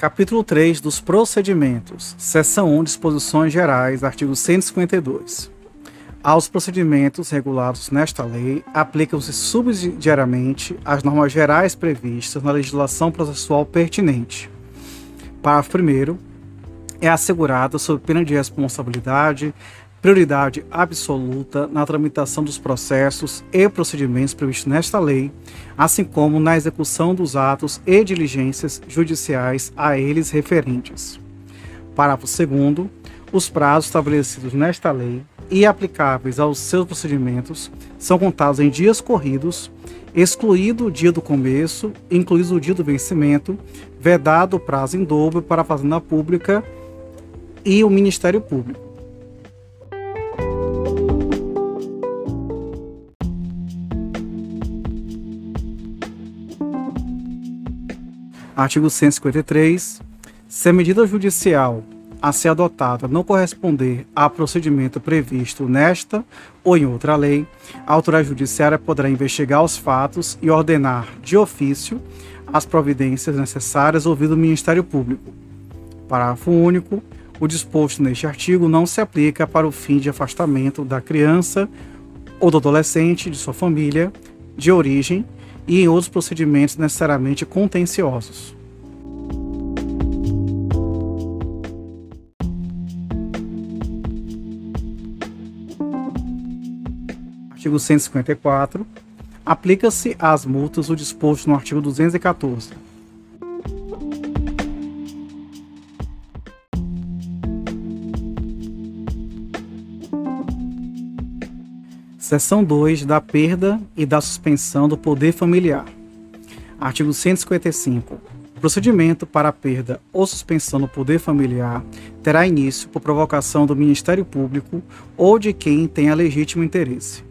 Capítulo 3 dos Procedimentos, Seção 1 Disposições Gerais, artigo 152. Aos procedimentos regulados nesta lei, aplicam-se subsidiariamente as normas gerais previstas na legislação processual pertinente. Parágrafo 1. É assegurada, sob pena de responsabilidade, prioridade absoluta na tramitação dos processos e procedimentos previstos nesta lei, assim como na execução dos atos e diligências judiciais a eles referentes. Parágrafo 2 os prazos estabelecidos nesta lei e aplicáveis aos seus procedimentos são contados em dias corridos, excluído o dia do começo, incluído o dia do vencimento, vedado o prazo em dobro para a Fazenda Pública e o Ministério Público Artigo 153. Se a medida judicial a ser adotada não corresponder a procedimento previsto nesta ou em outra lei, a autoridade judiciária poderá investigar os fatos e ordenar de ofício as providências necessárias ouvido o Ministério Público. Parágrafo único. O disposto neste artigo não se aplica para o fim de afastamento da criança ou do adolescente de sua família de origem e em outros procedimentos necessariamente contenciosos. Artigo 154. Aplica-se às multas o disposto no artigo 214. Seção 2 da perda e da suspensão do poder familiar. Artigo 155. O procedimento para a perda ou suspensão do poder familiar terá início por provocação do Ministério Público ou de quem tenha legítimo interesse.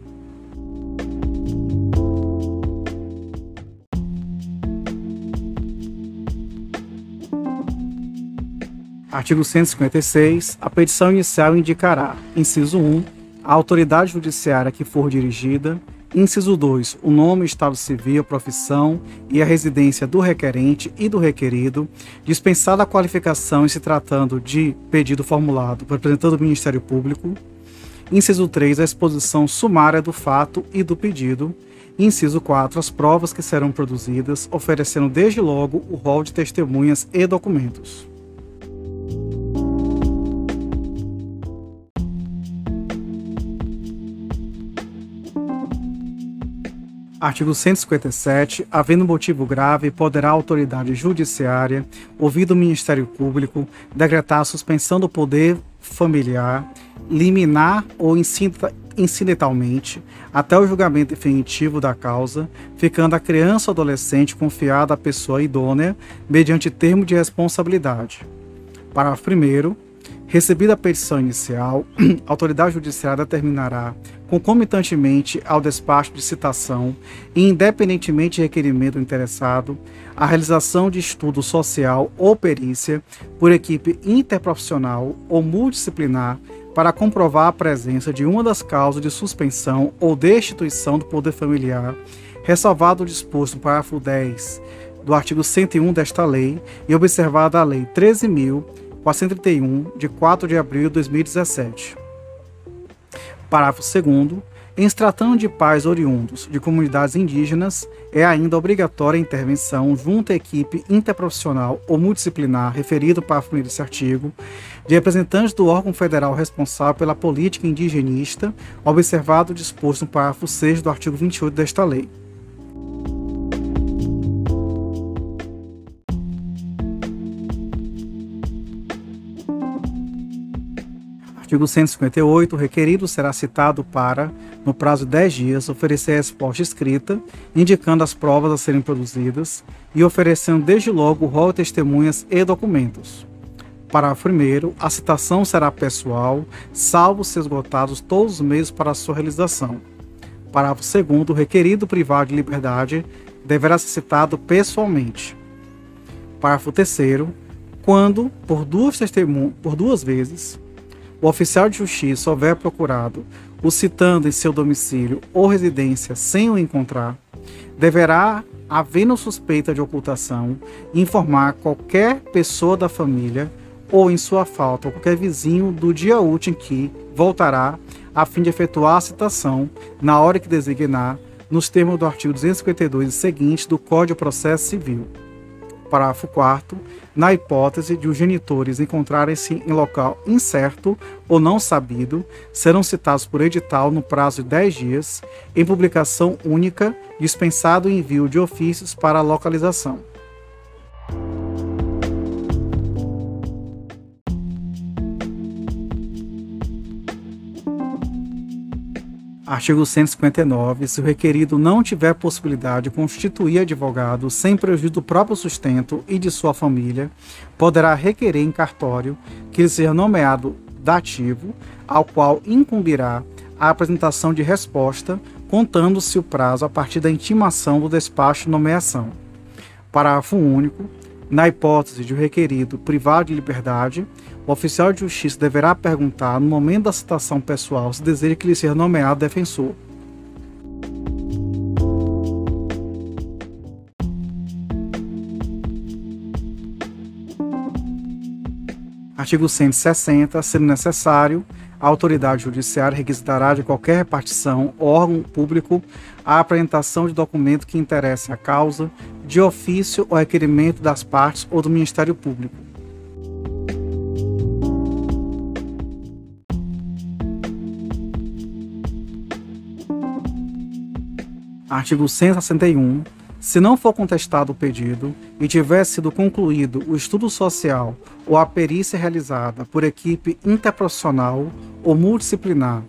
Artigo 156. A petição inicial indicará, inciso 1, a autoridade judiciária que for dirigida. Inciso 2. O nome, estado civil, profissão e a residência do requerente e do requerido, dispensada a qualificação em se tratando de pedido formulado por representante do Ministério Público. Inciso 3. A exposição sumária do fato e do pedido. Inciso 4. As provas que serão produzidas, oferecendo desde logo o rol de testemunhas e documentos. Artigo 157. Havendo motivo grave, poderá a autoridade judiciária, ouvido o Ministério Público, decretar a suspensão do poder familiar, liminar ou incidentalmente, até o julgamento definitivo da causa, ficando a criança ou adolescente confiada à pessoa idônea, mediante termo de responsabilidade. Parágrafo 1. Recebida a petição inicial, a autoridade judiciária determinará, concomitantemente ao despacho de citação e independentemente de requerimento do interessado, a realização de estudo social ou perícia por equipe interprofissional ou multidisciplinar para comprovar a presença de uma das causas de suspensão ou destituição do poder familiar, ressalvado o disposto no parágrafo 10 do artigo 101 desta lei e observada a Lei 13.000 431, de 4 de abril de 2017. Parágrafo 2 em se tratando de pais oriundos de comunidades indígenas, é ainda obrigatória a intervenção junto à equipe interprofissional ou multidisciplinar referido para a desse artigo, de representantes do órgão federal responsável pela política indigenista, observado o disposto no parágrafo 6 do artigo 28 desta lei. Artigo 158. O requerido será citado para, no prazo de 10 dias, oferecer a resposta escrita, indicando as provas a serem produzidas e oferecendo desde logo o rol de testemunhas e documentos. Parágrafo 1. A citação será pessoal, salvo se esgotados todos os meios para sua realização. Parágrafo 2. O requerido privado de liberdade deverá ser citado pessoalmente. Parágrafo 3. Quando, por duas, por duas vezes, o oficial de justiça houver procurado o citando em seu domicílio ou residência sem o encontrar, deverá havendo suspeita de ocultação, informar qualquer pessoa da família ou, em sua falta, qualquer vizinho do dia útil em que voltará, a fim de efetuar a citação, na hora que designar, nos termos do artigo 252 e seguinte do Código de Processo Civil. Parágrafo 4 na hipótese de os genitores encontrarem-se em local incerto ou não sabido, serão citados por edital no prazo de 10 dias, em publicação única, dispensado o envio de ofícios para localização. Artigo 159. Se o requerido não tiver possibilidade de constituir advogado sem prejuízo do próprio sustento e de sua família, poderá requerer em cartório que ele seja nomeado dativo, ao qual incumbirá a apresentação de resposta, contando-se o prazo a partir da intimação do despacho de nomeação. Parágrafo único. Na hipótese de o requerido privado de liberdade, o oficial de justiça deverá perguntar, no momento da citação pessoal, se deseja que lhe seja nomeado defensor. Artigo 160. Sendo necessário, a autoridade judiciária requisitará de qualquer repartição órgão público a apresentação de documento que interesse a causa, de ofício ou requerimento das partes ou do Ministério Público. Artigo 161. Se não for contestado o pedido e tiver sido concluído o estudo social ou a perícia realizada por equipe interprofissional ou multidisciplinar,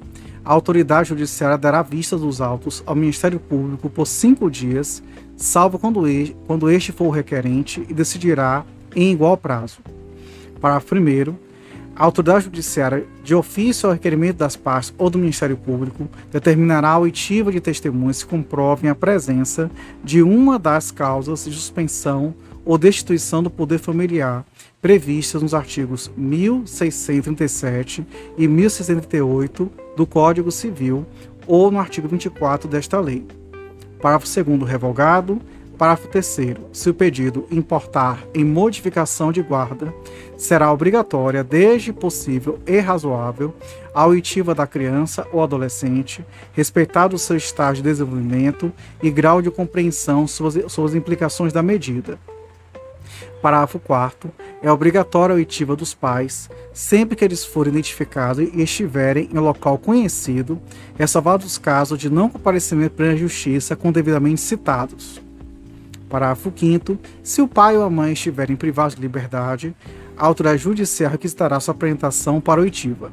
a autoridade judiciária dará vista dos autos ao Ministério Público por cinco dias, salvo quando este, for o requerente, e decidirá em igual prazo. Parágrafo 1. A autoridade judiciária, de ofício ao requerimento das partes ou do Ministério Público, determinará a oitiva de testemunhas que comprovem a presença de uma das causas de suspensão ou destituição do poder familiar previstas nos artigos 1637 e 1638 do Código Civil ou no artigo 24 desta lei. Parágrafo 2 revogado. Parágrafo 3. Se o pedido importar em modificação de guarda, será obrigatória, desde possível e razoável, a oitiva da criança ou adolescente, respeitado o seu estágio de desenvolvimento e grau de compreensão sobre as implicações da medida. Parágrafo 4. É obrigatória a oitiva dos pais, sempre que eles forem identificados e estiverem em local conhecido, ressalvados os casos de não comparecimento perante a justiça com devidamente citados. Parágrafo 5 Se o pai ou a mãe estiverem privados de liberdade, a autoridade judicial requisitará sua apresentação para oitiva.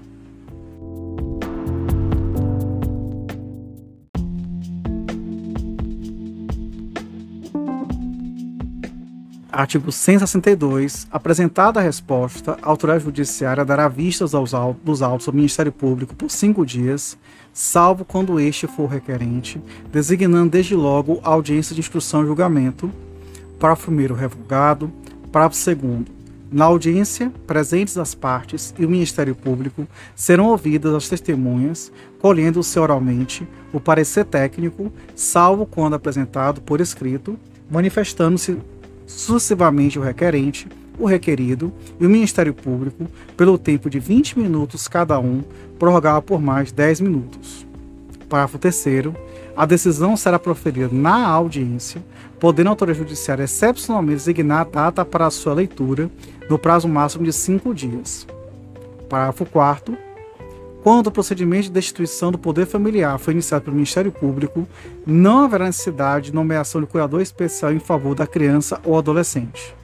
Artigo 162. Apresentada a resposta, a autoridade judiciária dará vistas aos autos, autos ao Ministério Público por cinco dias, salvo quando este for requerente, designando desde logo a audiência de instrução e julgamento, parágrafo primeiro revogado, parágrafo segundo na audiência, presentes as partes e o Ministério Público serão ouvidas as testemunhas, colhendo-se oralmente o parecer técnico, salvo quando apresentado por escrito, manifestando-se sucessivamente o requerente, o requerido e o Ministério Público pelo tempo de 20 minutos cada um, prorrogável por mais 10 minutos. Parágrafo 3 a decisão será proferida na audiência, podendo a autoridade judiciária excepcionalmente designar a data para a sua leitura no prazo máximo de cinco dias. Parágrafo 4 quando o procedimento de destituição do poder familiar foi iniciado pelo Ministério Público, não haverá necessidade de nomeação de curador especial em favor da criança ou adolescente.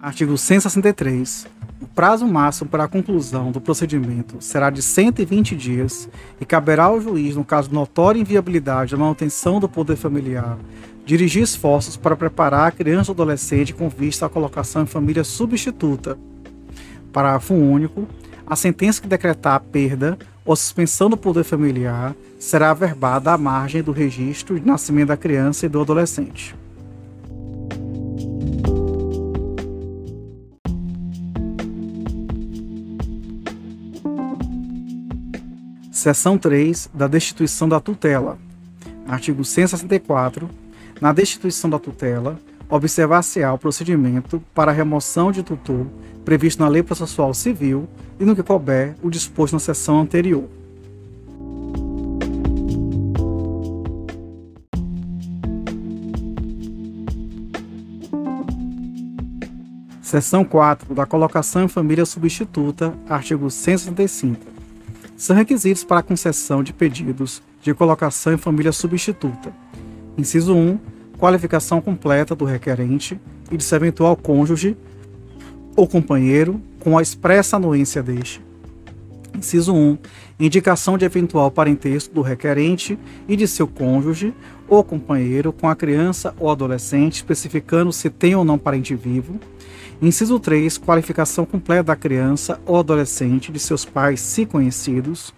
Artigo 163. O prazo máximo para a conclusão do procedimento será de 120 dias e caberá ao juiz, no caso de notória inviabilidade da manutenção do poder familiar, dirigir esforços para preparar a criança ou adolescente com vista à colocação em família substituta. Parágrafo único. A sentença que decretar a perda ou suspensão do poder familiar será averbada à margem do registro de nascimento da criança e do adolescente. Seção 3 da destituição da tutela. Artigo 164. Na destituição da tutela, observar-se-á o procedimento para a remoção de tutor previsto na Lei Processual Civil e no que couber o disposto na seção anterior. Seção 4 da colocação em família substituta, artigo 165. São requisitos para a concessão de pedidos de colocação em família substituta. Inciso 1. Qualificação completa do requerente e de seu eventual cônjuge ou companheiro, com a expressa anuência deste. Inciso 1. Indicação de eventual parentesco do requerente e de seu cônjuge ou companheiro com a criança ou adolescente, especificando se tem ou não parente vivo. Inciso 3. Qualificação completa da criança ou adolescente de seus pais, se conhecidos.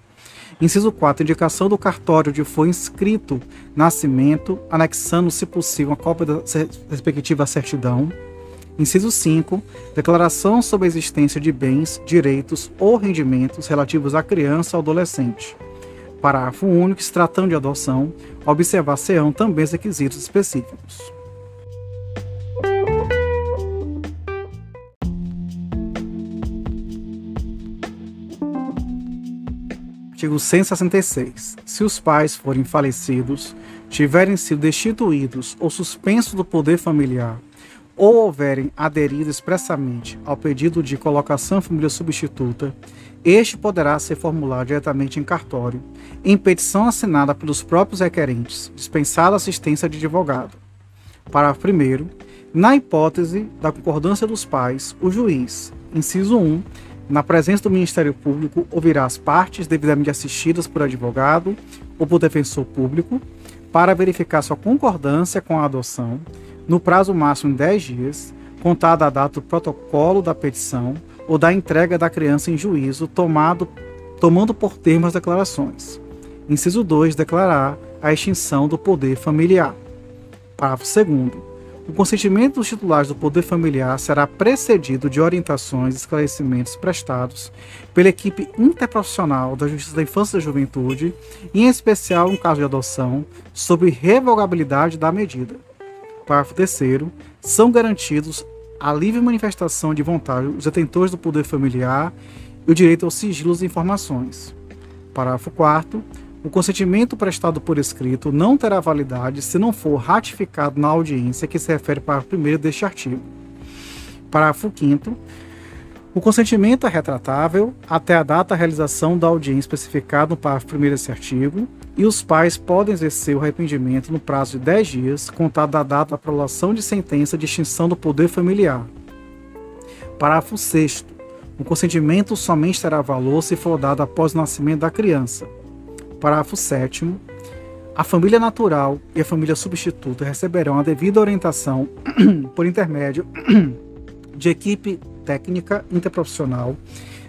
Inciso 4. Indicação do cartório onde foi inscrito nascimento, anexando, se possível, uma cópia da respectiva certidão. Inciso 5. Declaração sobre a existência de bens, direitos ou rendimentos relativos à criança ou adolescente. Parágrafo único. Se tratando de adoção, observar-se-ão também os requisitos específicos. Artigo 166. Se os pais forem falecidos, tiverem sido destituídos ou suspensos do poder familiar, ou houverem aderido expressamente ao pedido de colocação em família substituta, este poderá ser formulado diretamente em cartório, em petição assinada pelos próprios requerentes, dispensada assistência de advogado. Parágrafo 1. Na hipótese da concordância dos pais, o juiz, inciso 1, na presença do Ministério Público, ouvirá as partes devidamente assistidas por advogado ou por defensor público para verificar sua concordância com a adoção, no prazo máximo de 10 dias, contada a data do protocolo da petição ou da entrega da criança em juízo, tomado, tomando por termo as declarações. Inciso 2. Declarar a extinção do poder familiar. Parágrafo 2. O consentimento dos titulares do poder familiar será precedido de orientações e esclarecimentos prestados pela equipe interprofissional da Justiça da Infância e da Juventude, em especial em caso de adoção, sobre revogabilidade da medida. Parágrafo 3. São garantidos a livre manifestação de vontade dos detentores do poder familiar e o direito ao sigilo das informações. Parágrafo 4. O consentimento prestado por escrito não terá validade se não for ratificado na audiência que se refere para o primeiro deste artigo. Parágrafo 5. O consentimento é retratável até a data da realização da audiência especificada no parágrafo 1 deste artigo, e os pais podem exercer o arrependimento no prazo de 10 dias, contado da data da prolação de sentença de extinção do poder familiar. Parágrafo 6. O consentimento somente terá valor se for dado após o nascimento da criança. Parágrafo 7. A família natural e a família substituta receberão a devida orientação por intermédio de equipe técnica interprofissional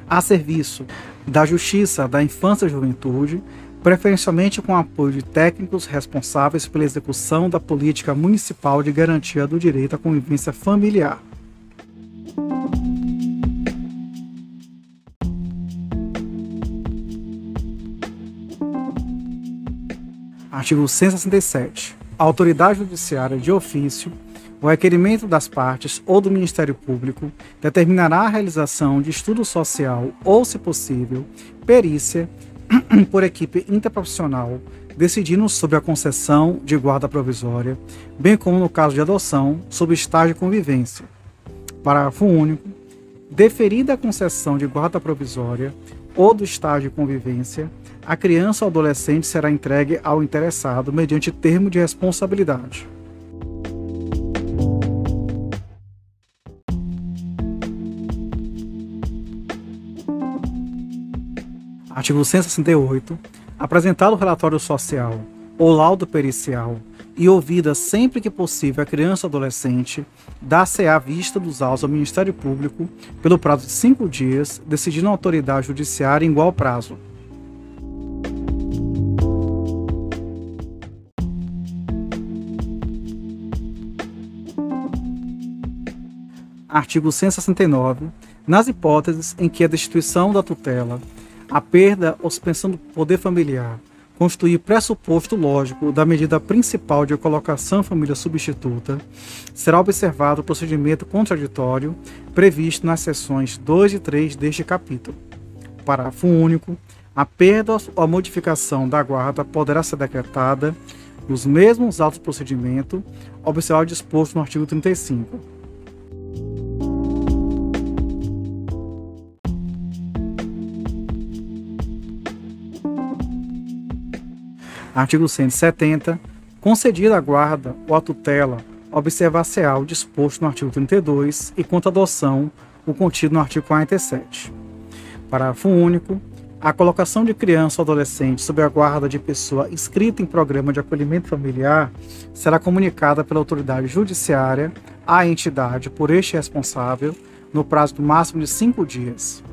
a serviço da Justiça da Infância e Juventude, preferencialmente com apoio de técnicos responsáveis pela execução da política municipal de garantia do direito à convivência familiar. Artigo 167. A autoridade judiciária de ofício, o requerimento das partes ou do Ministério Público determinará a realização de estudo social ou, se possível, perícia por equipe interprofissional, decidindo sobre a concessão de guarda provisória, bem como no caso de adoção, sob estágio de convivência. Parágrafo único. Deferida a concessão de guarda provisória ou do estágio de convivência, a criança ou adolescente será entregue ao interessado mediante termo de responsabilidade. Artigo 168. Apresentado o relatório social ou laudo pericial e ouvida sempre que possível a criança ou adolescente, dá-se a vista dos autos ao Ministério Público pelo prazo de cinco dias, decidindo a autoridade judiciária em igual prazo. Artigo 169. Nas hipóteses em que a destituição da tutela a perda ou suspensão do poder familiar constituir pressuposto lógico da medida principal de colocação família substituta, será observado o procedimento contraditório previsto nas seções 2 e 3 deste capítulo. Parágrafo único. A perda ou a modificação da guarda poderá ser decretada nos mesmos autos procedimento, observado disposto no artigo 35 Artigo 170. Concedida a guarda ou a tutela, observar-se-á o disposto no artigo 32 e quanto à adoção, o contido no artigo 47. Parágrafo único. A colocação de criança ou adolescente sob a guarda de pessoa inscrita em programa de acolhimento familiar será comunicada pela autoridade judiciária à entidade por este responsável no prazo máximo de cinco dias.